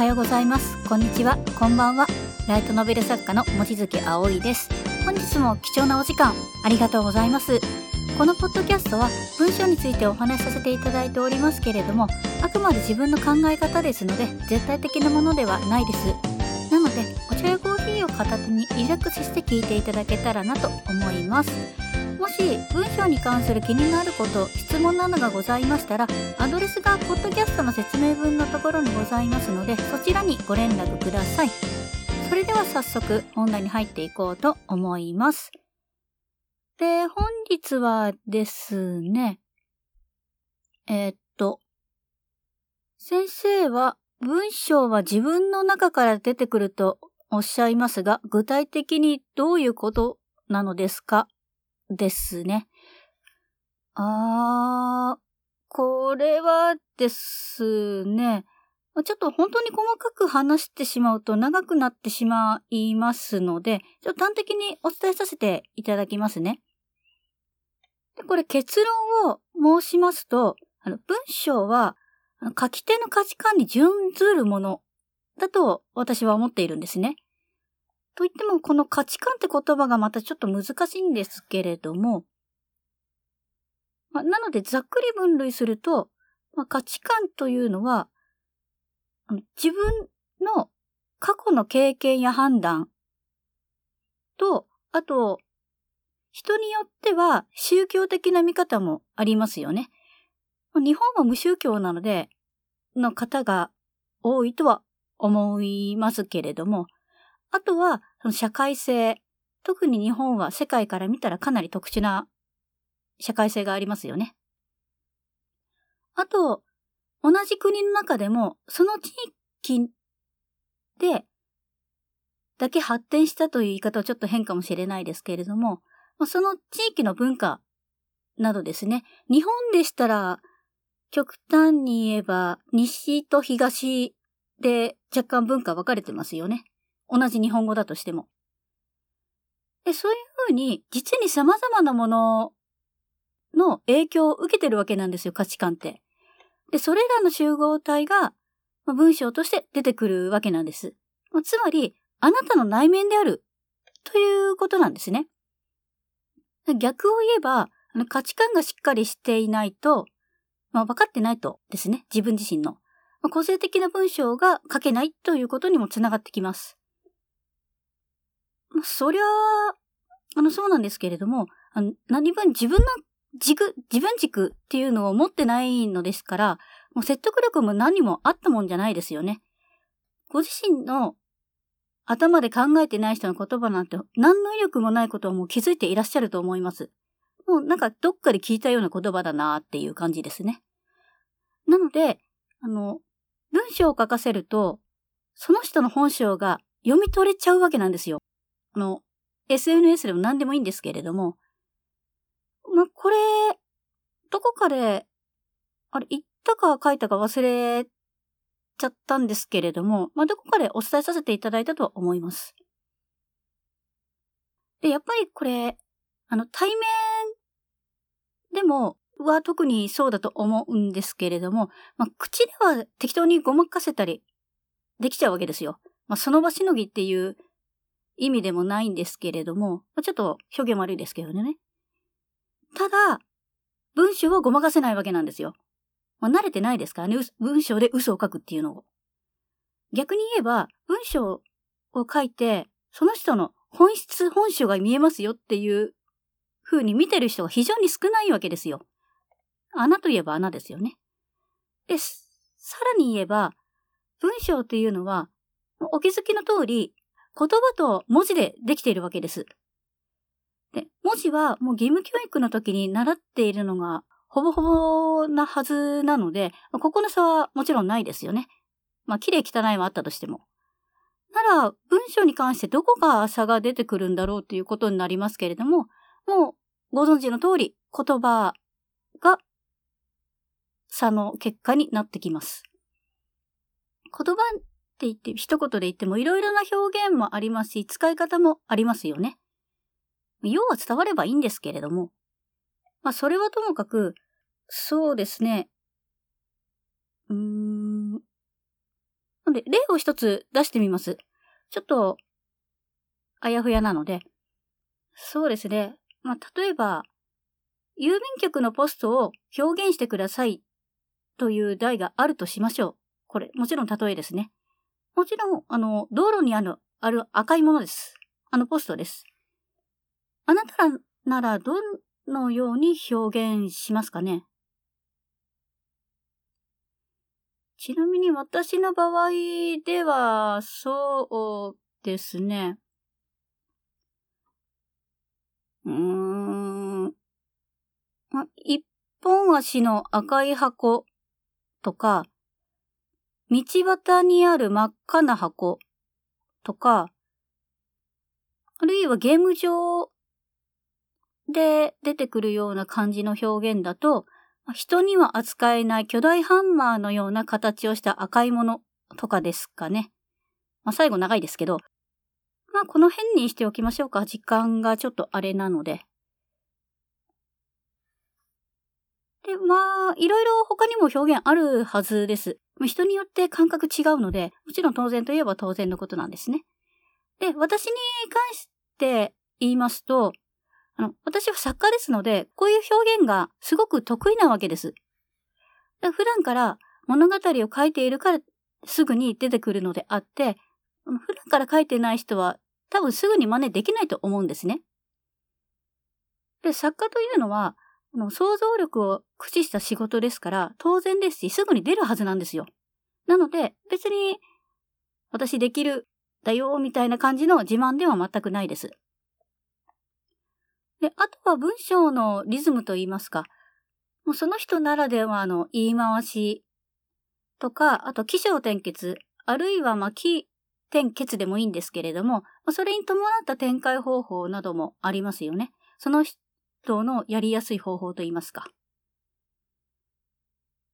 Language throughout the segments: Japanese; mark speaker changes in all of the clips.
Speaker 1: はようございます。こんにちは。こんばんは。ライトノベル作家の望月葵です。本日も貴重なお時間ありがとうございます。このポッドキャストは文章についてお話しさせていただいておりますけれどもあくまで自分の考え方ですので絶対的なものではないです。なのでお茶やコーヒーを片手にリラックスして聞いていただけたらなと思います。もし文章に関する気になること質問などがございましたらアドレスがポッドキャストの説明文のところにございますのでそちらにご連絡ください。それでは早速本題に入っていこうと思います。で本日はですねえー、っと先生は文章は自分の中から出てくるとおっしゃいますが具体的にどういうことなのですか？ですね。あー、これはですね、ちょっと本当に細かく話してしまうと長くなってしまいますので、ちょっと端的にお伝えさせていただきますね。でこれ結論を申しますと、あの文章は書き手の価値観に準ずるものだと私は思っているんですね。といっても、この価値観って言葉がまたちょっと難しいんですけれども、ま、なのでざっくり分類すると、まあ、価値観というのは、自分の過去の経験や判断と、あと、人によっては宗教的な見方もありますよね。日本は無宗教なので、の方が多いとは思いますけれども、あとは、その社会性。特に日本は世界から見たらかなり特殊な社会性がありますよね。あと、同じ国の中でも、その地域で、だけ発展したという言い方はちょっと変かもしれないですけれども、その地域の文化などですね。日本でしたら、極端に言えば、西と東で若干文化分かれてますよね。同じ日本語だとしても。で、そういうふうに、実に様々なものの影響を受けてるわけなんですよ、価値観って。で、それらの集合体が、まあ、文章として出てくるわけなんです。まあ、つまり、あなたの内面である、ということなんですね。逆を言えば、価値観がしっかりしていないと、まあ、分かってないとですね、自分自身の。ま、個性的な文章が書けないということにもつながってきます。まあ、そりゃあ、あの、そうなんですけれども、あの何分自分の軸、自分軸っていうのを持ってないのですから、もう説得力も何もあったもんじゃないですよね。ご自身の頭で考えてない人の言葉なんて何の威力もないことをもう気づいていらっしゃると思います。もうなんかどっかで聞いたような言葉だなっていう感じですね。なので、あの、文章を書かせると、その人の本性が読み取れちゃうわけなんですよ。あの、SNS でも何でもいいんですけれども、まこれ、どこかで、あれ、言ったか書いたか忘れちゃったんですけれども、まあ、どこかでお伝えさせていただいたとは思います。で、やっぱりこれ、あの、対面でも、は特にそうだと思うんですけれども、まあ、口では適当にごまかせたりできちゃうわけですよ。まあ、その場しのぎっていう意味でもないんですけれども、ちょっと表現悪いですけどね。ただ、文章はごまかせないわけなんですよ。まあ、慣れてないですからね、文章で嘘を書くっていうのを。逆に言えば、文章を書いて、その人の本質、本性が見えますよっていう風に見てる人が非常に少ないわけですよ。穴といえば穴ですよね。で、さらに言えば、文章っていうのは、お気づきの通り、言葉と文字でできているわけです。で、文字はもう義務教育の時に習っているのがほぼほぼなはずなので、ここの差はもちろんないですよね。まあ、綺麗汚いはあったとしても。なら、文章に関してどこが差が出てくるんだろうということになりますけれども、もうご存知の通り言葉が差の結果になってきます。言葉って言って、一言で言ってもいろいろな表現もありますし、使い方もありますよね。要は伝わればいいんですけれども。まあ、それはともかく、そうですね。うーん。なんで、例を一つ出してみます。ちょっと、あやふやなので。そうですね。まあ、例えば、郵便局のポストを表現してくださいという題があるとしましょう。これ、もちろん例えですね。もちろん、あの、道路にある、ある赤いものです。あのポストです。あなたらならどのように表現しますかね？ちなみに私の場合では、そうですね。うーん。一本足の赤い箱とか、道端にある真っ赤な箱とか、あるいはゲーム上で出てくるような感じの表現だと、人には扱えない巨大ハンマーのような形をした赤いものとかですかね。まあ、最後長いですけど、まあこの辺にしておきましょうか。時間がちょっとあれなので。で、まあ、いろいろ他にも表現あるはずです。人によって感覚違うので、もちろん当然といえば当然のことなんですね。で、私に関して言いますと、あの、私は作家ですので、こういう表現がすごく得意なわけです。普段から物語を書いているからすぐに出てくるのであって、普段から書いてない人は多分すぐに真似できないと思うんですね。で、作家というのは、想像力を駆使した仕事ですから、当然ですし、すぐに出るはずなんですよ。なので、別に、私できる、だよ、みたいな感じの自慢では全くないです。で、あとは文章のリズムといいますか、もうその人ならではの言い回しとか、あと起承転結、あるいはまあ起転結でもいいんですけれども、それに伴った展開方法などもありますよね。その人のやりやすい方法といいますか。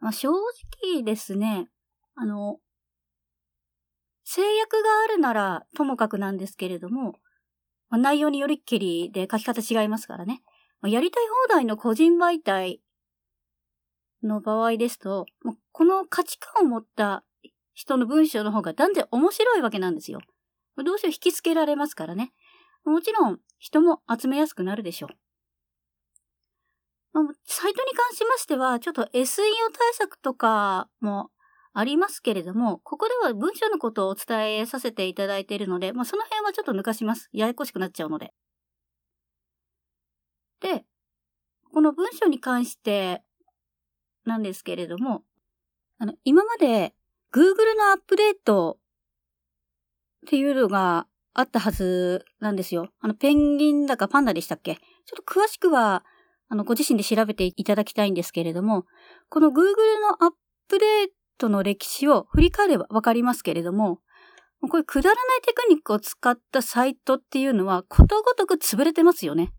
Speaker 1: まあ、正直ですね、あの、制約があるならともかくなんですけれども、まあ、内容によりっきりで書き方違いますからね。まあ、やりたい放題の個人媒体の場合ですと、まあ、この価値観を持った人の文章の方が断然面白いわけなんですよ。どうせ引きつけられますからね。もちろん人も集めやすくなるでしょう。サイトに関しましては、ちょっと SEO 対策とかもありますけれども、ここでは文章のことをお伝えさせていただいているので、まあ、その辺はちょっと抜かします。ややこしくなっちゃうので。で、この文章に関してなんですけれども、あの、今まで Google のアップデートっていうのがあったはずなんですよ。あの、ペンギンだかパンダでしたっけ？ちょっと詳しくは、あの、ご自身で調べていただきたいんですけれども、この Google のアップデートの歴史を振り返ればわかりますけれども、これくだらないテクニックを使ったサイトっていうのはことごとく潰れてますよね。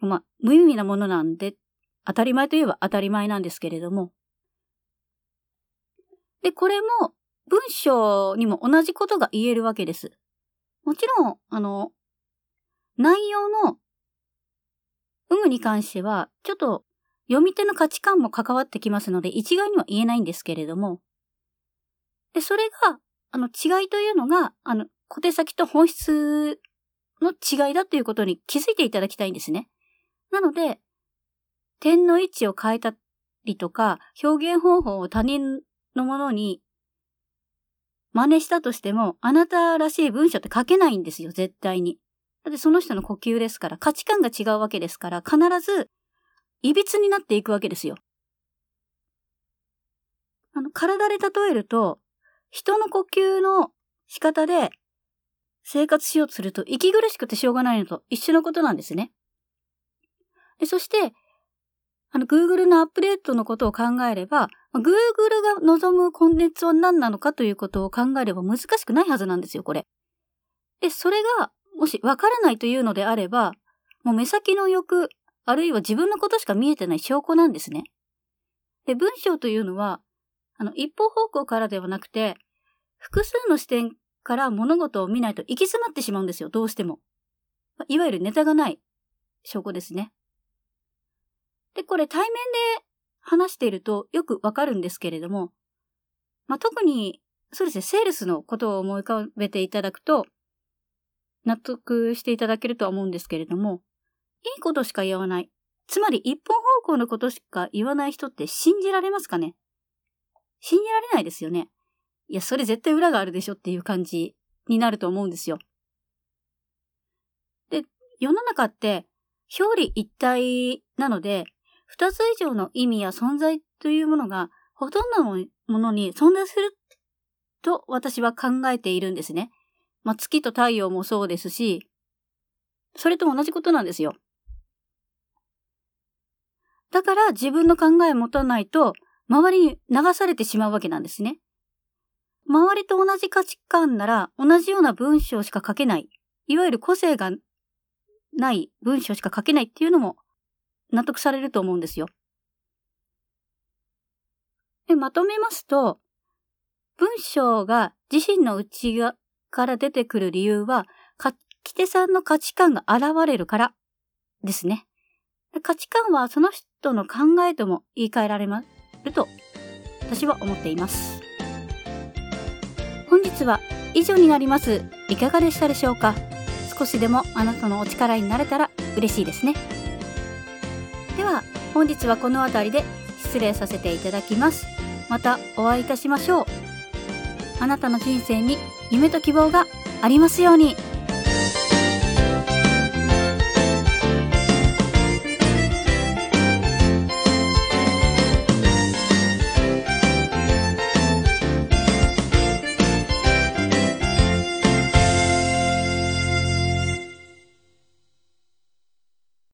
Speaker 1: まあ、無意味なものなんで、当たり前といえば当たり前なんですけれども。で、これも文章にも同じことが言えるわけです。もちろん、あの、内容の有無に関しては、ちょっと読み手の価値観も関わってきますので、一概には言えないんですけれども、で、それが、あの、違いというのが、あの、小手先と本質の違いだということに気づいていただきたいんですね。なので、点の位置を変えたりとか、表現方法を他人のものに真似したとしても、あなたらしい文章って書けないんですよ、絶対に。だってその人の呼吸ですから、価値観が違うわけですから、必ずいびつになっていくわけですよ。あの、体で例えると、人の呼吸の仕方で生活しようとすると息苦しくてしょうがないのと一緒のことなんですね。でそして、あの、Google のアップデートのことを考えれば、Google が望むコンテンツは何なのかということを考えれば難しくないはずなんですよ、これ。で、それが、もしわからないというのであれば、もう目先の欲、あるいは自分のことしか見えてない証拠なんですね。で、文章というのは、あの、一方方向からではなくて、複数の視点から物事を見ないと行き詰まってしまうんですよ、どうしても。いわゆるネタがない証拠ですね。で、これ対面で話しているとよくわかるんですけれども、まあ、特にそうですね、セールスのことを思い浮かべていただくと、納得していただけるとは思うんですけれども、いいことしか言わない。つまり一本方向のことしか言わない人って信じられますかね？信じられないですよね。いや、それ絶対裏があるでしょっていう感じになると思うんですよ。で、世の中って表裏一体なので、二つ以上の意味や存在というものがほとんどのものに存在すると私は考えているんですね。まあ、月と太陽もそうですし、それと同じことなんですよ。だから自分の考えを持たないと、周りに流されてしまうわけなんですね。周りと同じ価値観なら同じような文章しか書けない。いわゆる個性がない文章しか書けないっていうのも納得されると思うんですよ。でまとめますと、文章が自身の内側から出てくる理由は、書き手さんの価値観が現れるからですね。価値観はその人の考えとも言い換えられると私は思っています。本日は以上になります。いかがでしたでしょうか？少しでもあなたのお力になれたら嬉しいですね。では本日はこの辺りで失礼させていただきます。またお会いいたしましょう。あなたの人生に夢と希望がありますように。